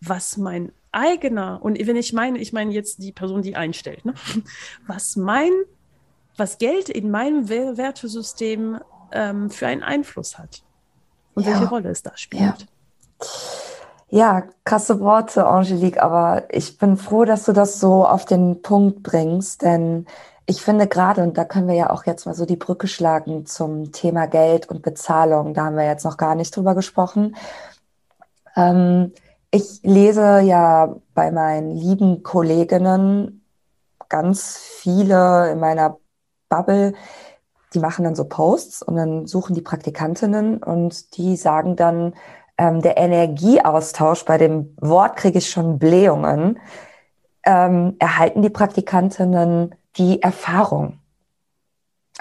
was mein eigener, und wenn ich meine, ich meine jetzt die Person, die einstellt, ne? was mein, was Geld in meinem Wertesystem ähm, für einen Einfluss hat und ja. welche Rolle es da spielt. Ja. Ja, krasse Worte, Angelique, aber ich bin froh, dass du das so auf den Punkt bringst, denn ich finde gerade, und da können wir ja auch jetzt mal so die Brücke schlagen zum Thema Geld und Bezahlung, da haben wir jetzt noch gar nicht drüber gesprochen. Ähm, ich lese ja bei meinen lieben Kolleginnen ganz viele in meiner Bubble, die machen dann so Posts und dann suchen die Praktikantinnen und die sagen dann, ähm, der Energieaustausch, bei dem Wort kriege ich schon Blähungen, ähm, erhalten die Praktikantinnen die Erfahrung.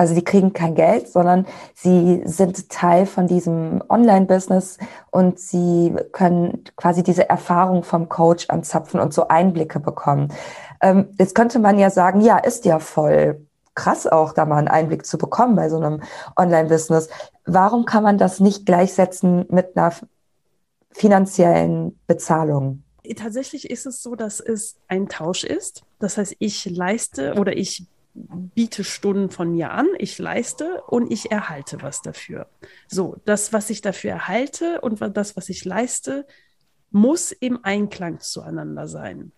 Also die kriegen kein Geld, sondern sie sind Teil von diesem Online-Business und sie können quasi diese Erfahrung vom Coach anzapfen und so Einblicke bekommen. Ähm, jetzt könnte man ja sagen, ja, ist ja voll krass auch, da mal einen Einblick zu bekommen bei so einem Online-Business. Warum kann man das nicht gleichsetzen mit einer finanziellen Bezahlung? Tatsächlich ist es so, dass es ein Tausch ist. Das heißt, ich leiste oder ich biete Stunden von mir an, ich leiste und ich erhalte was dafür. So, das, was ich dafür erhalte und das, was ich leiste, muss im Einklang zueinander sein.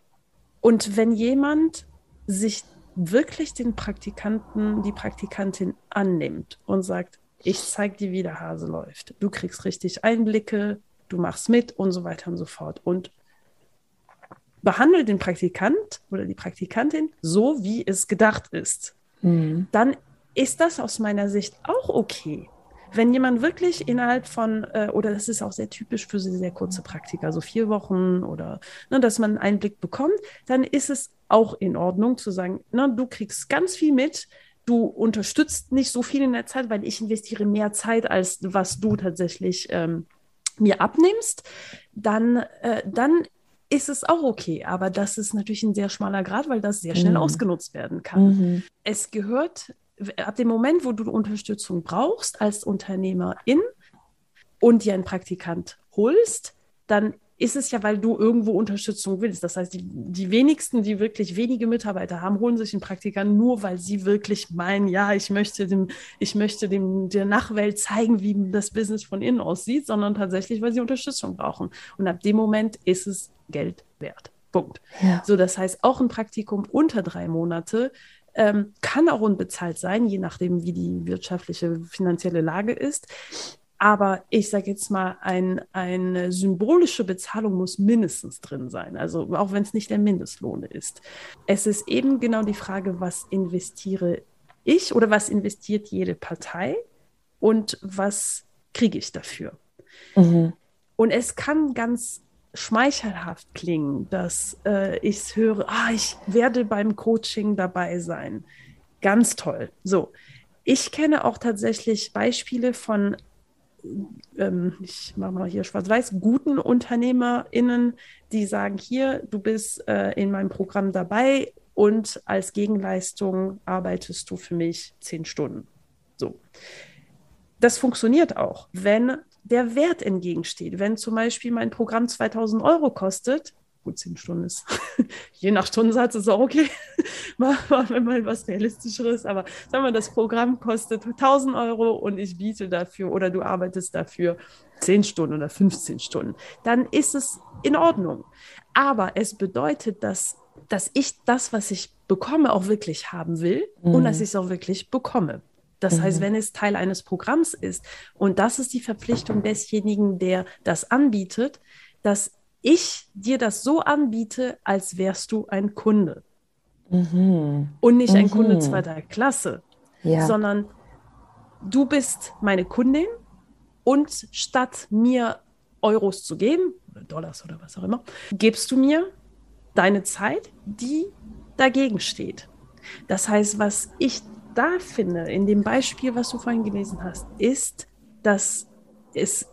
Und wenn jemand sich wirklich den Praktikanten, die Praktikantin annimmt und sagt, ich zeige dir, wie der Hase läuft. Du kriegst richtig Einblicke, du machst mit und so weiter und so fort. Und behandle den Praktikant oder die Praktikantin so, wie es gedacht ist. Mhm. Dann ist das aus meiner Sicht auch okay. Wenn jemand wirklich innerhalb von, äh, oder das ist auch sehr typisch für sehr kurze Praktika, so vier Wochen oder ne, dass man einen Einblick bekommt, dann ist es auch in Ordnung zu sagen, ne, du kriegst ganz viel mit, du unterstützt nicht so viel in der Zeit, weil ich investiere mehr Zeit, als was du tatsächlich ähm, mir abnimmst, dann, äh, dann ist es auch okay. Aber das ist natürlich ein sehr schmaler Grad, weil das sehr schnell mhm. ausgenutzt werden kann. Mhm. Es gehört ab dem Moment, wo du Unterstützung brauchst als Unternehmerin und dir einen Praktikant holst, dann ist es ja, weil du irgendwo Unterstützung willst. Das heißt, die, die wenigsten, die wirklich wenige Mitarbeiter haben, holen sich einen Praktikanten nur, weil sie wirklich meinen, ja, ich möchte dem, ich möchte dem der Nachwelt zeigen, wie das Business von innen aussieht, sondern tatsächlich, weil sie Unterstützung brauchen. Und ab dem Moment ist es Geld wert. Punkt. Ja. So, das heißt, auch ein Praktikum unter drei Monate ähm, kann auch unbezahlt sein, je nachdem, wie die wirtschaftliche, finanzielle Lage ist. Aber ich sage jetzt mal, ein, eine symbolische Bezahlung muss mindestens drin sein. Also auch wenn es nicht der Mindestlohn ist. Es ist eben genau die Frage, was investiere ich oder was investiert jede Partei und was kriege ich dafür. Mhm. Und es kann ganz schmeichelhaft klingen, dass äh, ich höre, ah, ich werde beim Coaching dabei sein. Ganz toll. So, ich kenne auch tatsächlich Beispiele von ähm, ich mache mal hier schwarz-weiß, guten UnternehmerInnen, die sagen, hier, du bist äh, in meinem Programm dabei und als Gegenleistung arbeitest du für mich zehn Stunden. So. Das funktioniert auch, wenn der Wert entgegensteht. Wenn zum Beispiel mein Programm 2000 Euro kostet, gut, zehn Stunden ist, je nach Stundensatz ist auch okay, machen wir mal was Realistischeres, aber sagen wir, das Programm kostet 1000 Euro und ich biete dafür oder du arbeitest dafür 10 Stunden oder 15 Stunden, dann ist es in Ordnung. Aber es bedeutet, dass, dass ich das, was ich bekomme, auch wirklich haben will mhm. und dass ich es auch wirklich bekomme. Das mhm. heißt, wenn es Teil eines Programms ist, und das ist die Verpflichtung desjenigen, der das anbietet, dass ich dir das so anbiete, als wärst du ein Kunde. Mhm. Und nicht ein Kunde mhm. zweiter Klasse, ja. sondern du bist meine Kundin und statt mir Euros zu geben, oder Dollars oder was auch immer, gibst du mir deine Zeit, die dagegen steht. Das heißt, was ich da finde, in dem Beispiel, was du vorhin gelesen hast, ist, dass es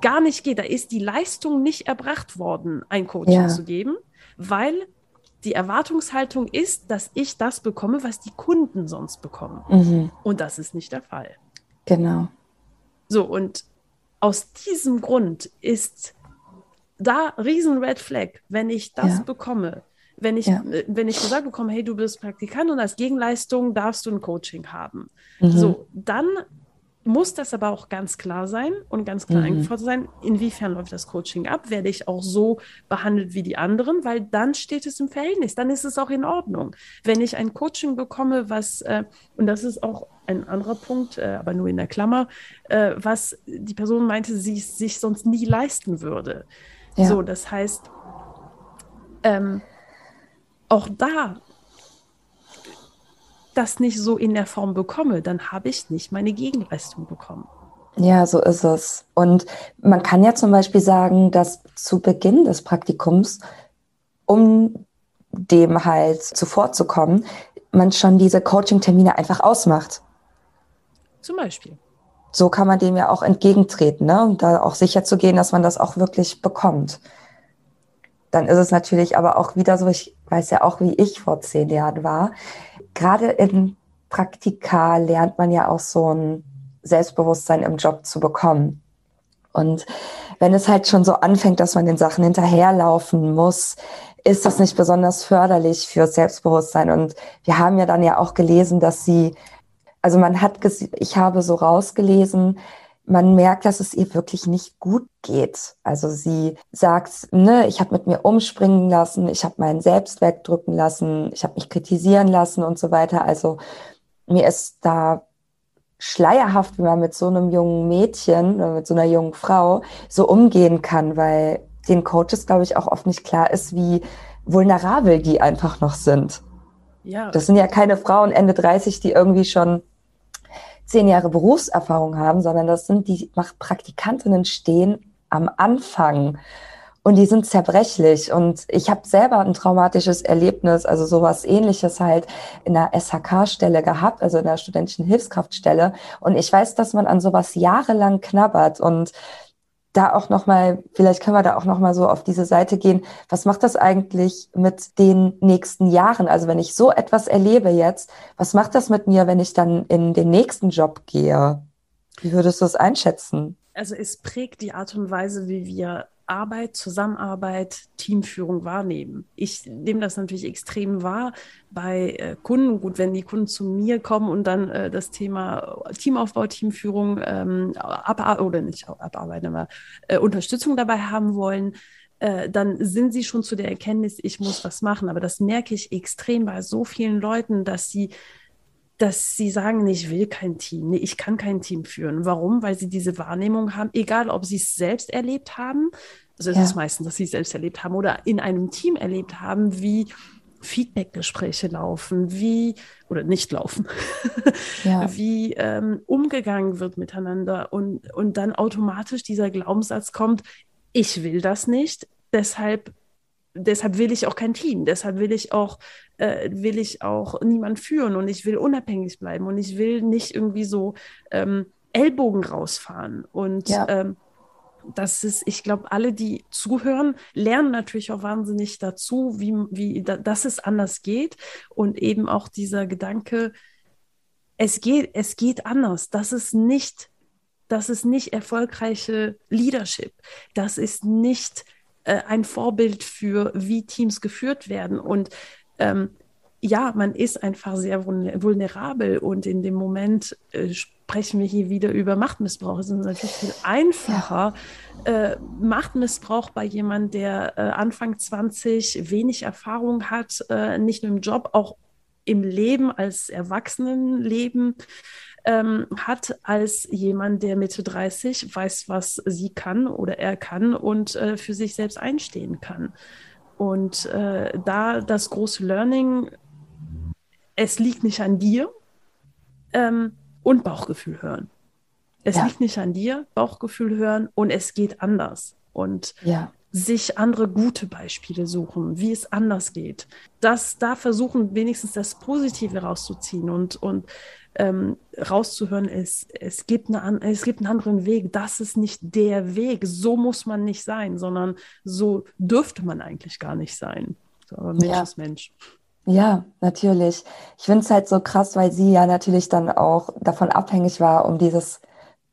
gar nicht geht. Da ist die Leistung nicht erbracht worden, ein Coaching ja. zu geben, weil die Erwartungshaltung ist, dass ich das bekomme, was die Kunden sonst bekommen. Mhm. Und das ist nicht der Fall. Genau. So, und aus diesem Grund ist da riesen Red Flag, wenn ich das ja. bekomme. Wenn ich, ja. Äh, wenn ich gesagt bekomme, hey, du bist Praktikant und als Gegenleistung darfst du ein Coaching haben. Mhm. So, dann muss das aber auch ganz klar sein und ganz klar mhm. eingefordert sein, inwiefern läuft das Coaching ab, werde ich auch so behandelt wie die anderen, weil dann steht es im Verhältnis, dann ist es auch in Ordnung. Wenn ich ein Coaching bekomme, was, äh, und das ist auch ein anderer Punkt, äh, aber nur in der Klammer, äh, was die Person meinte, sie sich sonst nie leisten würde. Ja. So, das heißt, ähm, auch da das nicht so in der Form bekomme, dann habe ich nicht meine Gegenleistung bekommen. Ja, so ist es. Und man kann ja zum Beispiel sagen, dass zu Beginn des Praktikums, um dem halt zuvorzukommen, man schon diese Coaching-Termine einfach ausmacht. Zum Beispiel. So kann man dem ja auch entgegentreten, ne? um da auch sicher zu gehen, dass man das auch wirklich bekommt. Dann ist es natürlich aber auch wieder so, ich weiß ja auch, wie ich vor zehn Jahren war gerade in Praktika lernt man ja auch so ein Selbstbewusstsein im Job zu bekommen. Und wenn es halt schon so anfängt, dass man den Sachen hinterherlaufen muss, ist das nicht besonders förderlich für Selbstbewusstsein. Und wir haben ja dann ja auch gelesen, dass sie, also man hat, ich habe so rausgelesen, man merkt, dass es ihr wirklich nicht gut geht. Also sie sagt, ne, ich habe mit mir umspringen lassen, ich habe meinen Selbstwert drücken lassen, ich habe mich kritisieren lassen und so weiter. Also mir ist da schleierhaft, wie man mit so einem jungen Mädchen oder mit so einer jungen Frau so umgehen kann, weil den Coaches, glaube ich, auch oft nicht klar ist, wie vulnerabel die einfach noch sind. Ja. Das sind ja keine Frauen Ende 30, die irgendwie schon zehn Jahre Berufserfahrung haben, sondern das sind die Praktikantinnen stehen am Anfang und die sind zerbrechlich. Und ich habe selber ein traumatisches Erlebnis, also sowas ähnliches halt in der SHK-Stelle gehabt, also in der studentischen Hilfskraftstelle. Und ich weiß, dass man an sowas jahrelang knabbert und da auch nochmal, vielleicht können wir da auch nochmal so auf diese Seite gehen. Was macht das eigentlich mit den nächsten Jahren? Also wenn ich so etwas erlebe jetzt, was macht das mit mir, wenn ich dann in den nächsten Job gehe? Wie würdest du das einschätzen? Also es prägt die Art und Weise, wie wir Arbeit, Zusammenarbeit, Teamführung wahrnehmen. Ich nehme das natürlich extrem wahr bei äh, Kunden. Gut, wenn die Kunden zu mir kommen und dann äh, das Thema Teamaufbau, Teamführung ähm, ab oder nicht abarbeiten, aber äh, Unterstützung dabei haben wollen, äh, dann sind sie schon zu der Erkenntnis, ich muss was machen. Aber das merke ich extrem bei so vielen Leuten, dass sie dass sie sagen, nee, ich will kein Team, nee, ich kann kein Team führen. Warum? Weil sie diese Wahrnehmung haben, egal ob sie es selbst erlebt haben, also ja. es ist meistens, dass sie es selbst erlebt haben oder in einem Team erlebt haben, wie Feedbackgespräche laufen, wie oder nicht laufen, ja. wie ähm, umgegangen wird miteinander und, und dann automatisch dieser Glaubenssatz kommt, ich will das nicht, deshalb deshalb will ich auch kein Team, deshalb will ich auch, äh, will ich auch niemand führen und ich will unabhängig bleiben und ich will nicht irgendwie so ähm, Ellbogen rausfahren. Und ja. ähm, das ist, ich glaube, alle, die zuhören, lernen natürlich auch wahnsinnig dazu, wie, wie da, dass es anders geht. Und eben auch dieser Gedanke, es geht, es geht anders. Das ist nicht, das ist nicht erfolgreiche Leadership. Das ist nicht äh, ein Vorbild für, wie Teams geführt werden. Und ähm, ja, man ist einfach sehr vulnerabel und in dem Moment äh, sprechen wir hier wieder über Machtmissbrauch. Es ist natürlich viel einfacher. Ja. Äh, Machtmissbrauch bei jemandem, der äh, Anfang 20 wenig Erfahrung hat, äh, nicht nur im Job, auch im Leben als Erwachsenenleben ähm, hat als jemand, der Mitte 30 weiß, was sie kann oder er kann und äh, für sich selbst einstehen kann. Und äh, da das große Learning, es liegt nicht an dir ähm, und Bauchgefühl hören. Es ja. liegt nicht an dir, Bauchgefühl hören und es geht anders. Und ja. Sich andere gute Beispiele suchen, wie es anders geht. Das da versuchen, wenigstens das Positive rauszuziehen und, und ähm, rauszuhören, es, es, gibt eine, es gibt einen anderen Weg. Das ist nicht der Weg. So muss man nicht sein, sondern so dürfte man eigentlich gar nicht sein. Aber Mensch ja. ist Mensch. Ja, natürlich. Ich finde es halt so krass, weil sie ja natürlich dann auch davon abhängig war, um dieses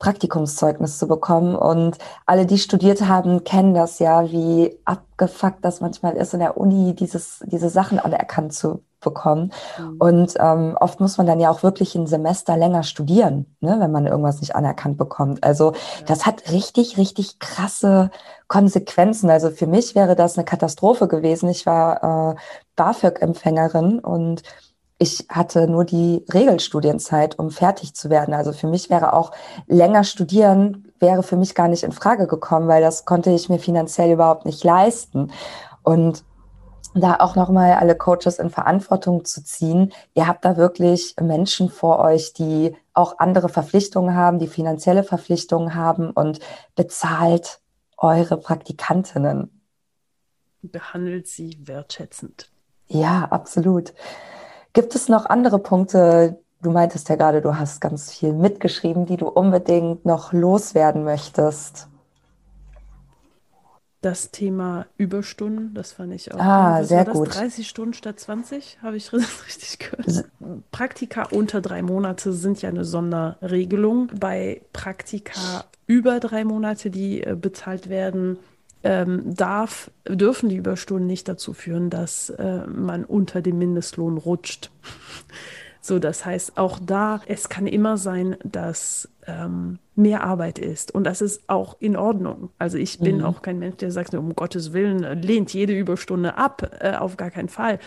Praktikumszeugnis zu bekommen. Und alle, die studiert haben, kennen das ja, wie abgefuckt das manchmal ist, in der Uni dieses, diese Sachen anerkannt zu bekommen. Mhm. Und ähm, oft muss man dann ja auch wirklich ein Semester länger studieren, ne, wenn man irgendwas nicht anerkannt bekommt. Also ja. das hat richtig, richtig krasse Konsequenzen. Also für mich wäre das eine Katastrophe gewesen. Ich war äh, BAföG-Empfängerin und ich hatte nur die Regelstudienzeit, um fertig zu werden. Also für mich wäre auch länger studieren, wäre für mich gar nicht in Frage gekommen, weil das konnte ich mir finanziell überhaupt nicht leisten. Und da auch nochmal alle Coaches in Verantwortung zu ziehen. Ihr habt da wirklich Menschen vor euch, die auch andere Verpflichtungen haben, die finanzielle Verpflichtungen haben und bezahlt eure Praktikantinnen. Behandelt sie wertschätzend. Ja, absolut. Gibt es noch andere Punkte? Du meintest ja gerade, du hast ganz viel mitgeschrieben, die du unbedingt noch loswerden möchtest. Das Thema Überstunden, das fand ich auch. Ah, Was sehr gut. 30 Stunden statt 20, habe ich richtig gehört. Praktika unter drei Monate sind ja eine Sonderregelung. Bei Praktika über drei Monate, die äh, bezahlt werden, ähm, darf, dürfen die Überstunden nicht dazu führen, dass äh, man unter dem Mindestlohn rutscht. So, das heißt, auch da, es kann immer sein, dass ähm, mehr Arbeit ist. Und das ist auch in Ordnung. Also ich bin mhm. auch kein Mensch, der sagt, um Gottes Willen, lehnt jede Überstunde ab, äh, auf gar keinen Fall.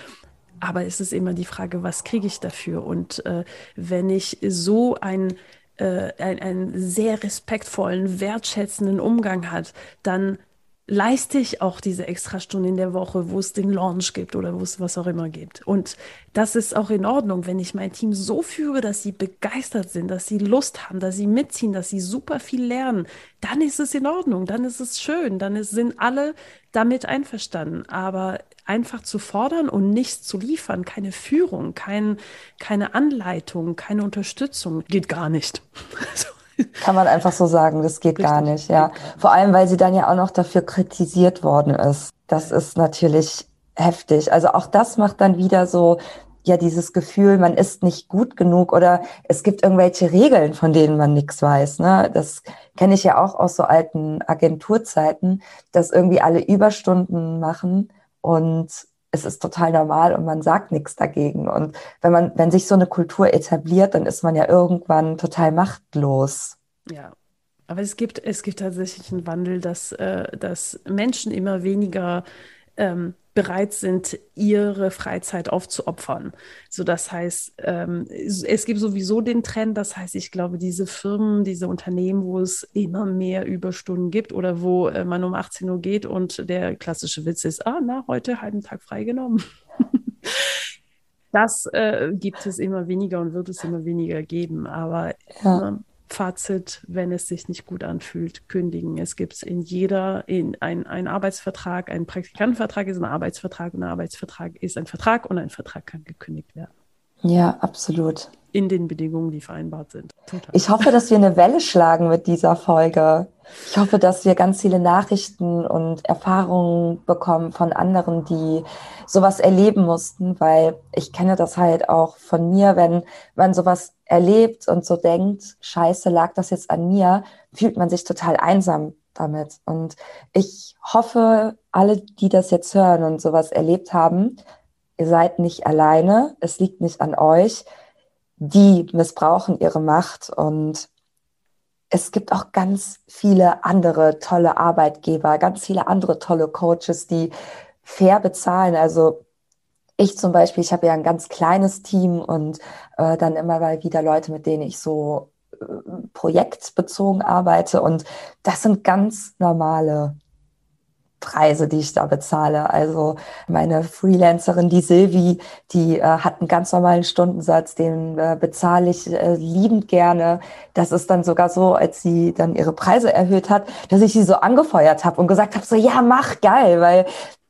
Aber es ist immer die Frage, was kriege ich dafür? Und äh, wenn ich so ein äh, einen sehr respektvollen, wertschätzenden Umgang hat, dann leiste ich auch diese extra Stunde in der Woche, wo es den Launch gibt oder wo es was auch immer gibt. Und das ist auch in Ordnung, wenn ich mein Team so führe, dass sie begeistert sind, dass sie Lust haben, dass sie mitziehen, dass sie super viel lernen, dann ist es in Ordnung, dann ist es schön, dann ist, sind alle damit einverstanden. Aber einfach zu fordern und nichts zu liefern, keine Führung, kein, keine Anleitung, keine Unterstützung, geht gar nicht. Kann man einfach so sagen, das geht Richtig. gar nicht, ja. Vor allem, weil sie dann ja auch noch dafür kritisiert worden ist. Das ist natürlich heftig. Also auch das macht dann wieder so, ja, dieses Gefühl, man ist nicht gut genug oder es gibt irgendwelche Regeln, von denen man nichts weiß. Ne? Das kenne ich ja auch aus so alten Agenturzeiten, dass irgendwie alle Überstunden machen und es ist total normal und man sagt nichts dagegen. Und wenn man, wenn sich so eine Kultur etabliert, dann ist man ja irgendwann total machtlos. Ja. Aber es gibt, es gibt tatsächlich einen Wandel, dass, äh, dass Menschen immer weniger ähm, bereit sind, ihre Freizeit aufzuopfern. So, das heißt, ähm, es gibt sowieso den Trend, das heißt, ich glaube, diese Firmen, diese Unternehmen, wo es immer mehr Überstunden gibt oder wo äh, man um 18 Uhr geht und der klassische Witz ist, ah, na, heute halben Tag freigenommen. das äh, gibt es immer weniger und wird es immer weniger geben. Aber ja. äh, Fazit, wenn es sich nicht gut anfühlt, kündigen. Es gibt in jeder, in ein, ein Arbeitsvertrag, ein Praktikantenvertrag ist ein Arbeitsvertrag und ein Arbeitsvertrag ist ein Vertrag und ein Vertrag kann gekündigt werden. Ja, absolut. In den Bedingungen, die vereinbart sind. Total. Ich hoffe, dass wir eine Welle schlagen mit dieser Folge. Ich hoffe, dass wir ganz viele Nachrichten und Erfahrungen bekommen von anderen, die sowas erleben mussten, weil ich kenne das halt auch von mir, wenn man sowas erlebt und so denkt, scheiße, lag das jetzt an mir, fühlt man sich total einsam damit. Und ich hoffe, alle, die das jetzt hören und sowas erlebt haben, ihr seid nicht alleine, es liegt nicht an euch. Die missbrauchen ihre Macht und es gibt auch ganz viele andere tolle Arbeitgeber, ganz viele andere tolle Coaches, die fair bezahlen. Also ich zum Beispiel, ich habe ja ein ganz kleines Team und äh, dann immer mal wieder Leute, mit denen ich so äh, projektbezogen arbeite. Und das sind ganz normale Preise, die ich da bezahle. Also meine Freelancerin, die Silvi, die äh, hat einen ganz normalen Stundensatz, den äh, bezahle ich äh, liebend gerne. Das ist dann sogar so, als sie dann ihre Preise erhöht hat, dass ich sie so angefeuert habe und gesagt habe, so ja, mach geil, weil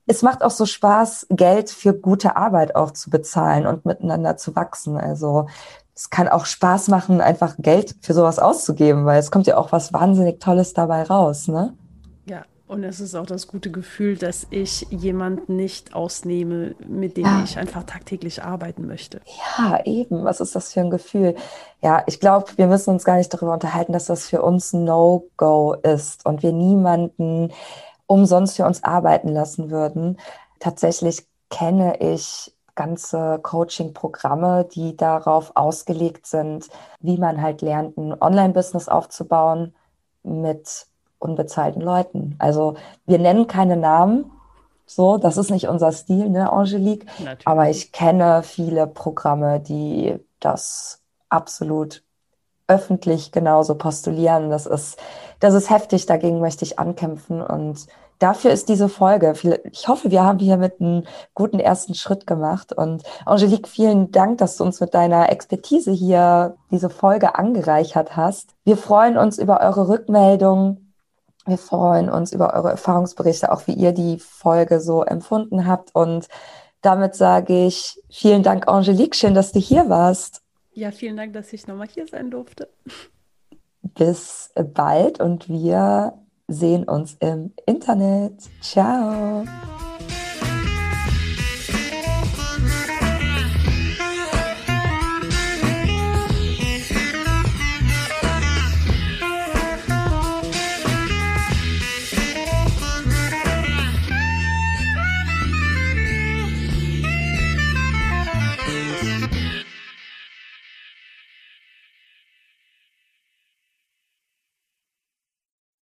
es macht auch so Spaß, Geld für gute Arbeit auch zu bezahlen und miteinander zu wachsen. Also es kann auch Spaß machen, einfach Geld für sowas auszugeben, weil es kommt ja auch was wahnsinnig Tolles dabei raus, ne? Und es ist auch das gute Gefühl, dass ich jemanden nicht ausnehme, mit dem ja. ich einfach tagtäglich arbeiten möchte. Ja, eben. Was ist das für ein Gefühl? Ja, ich glaube, wir müssen uns gar nicht darüber unterhalten, dass das für uns ein No-Go ist und wir niemanden umsonst für uns arbeiten lassen würden. Tatsächlich kenne ich ganze Coaching-Programme, die darauf ausgelegt sind, wie man halt lernt, ein Online-Business aufzubauen mit unbezahlten Leuten. Also wir nennen keine Namen, so, das ist nicht unser Stil, ne, Angelique? Natürlich. Aber ich kenne viele Programme, die das absolut öffentlich genauso postulieren. Das ist, das ist heftig, dagegen möchte ich ankämpfen und dafür ist diese Folge. Ich hoffe, wir haben hier mit einem guten ersten Schritt gemacht. Und Angelique, vielen Dank, dass du uns mit deiner Expertise hier diese Folge angereichert hast. Wir freuen uns über eure Rückmeldungen wir freuen uns über eure Erfahrungsberichte, auch wie ihr die Folge so empfunden habt. Und damit sage ich vielen Dank, Angelique. Schön, dass du hier warst. Ja, vielen Dank, dass ich nochmal hier sein durfte. Bis bald und wir sehen uns im Internet. Ciao.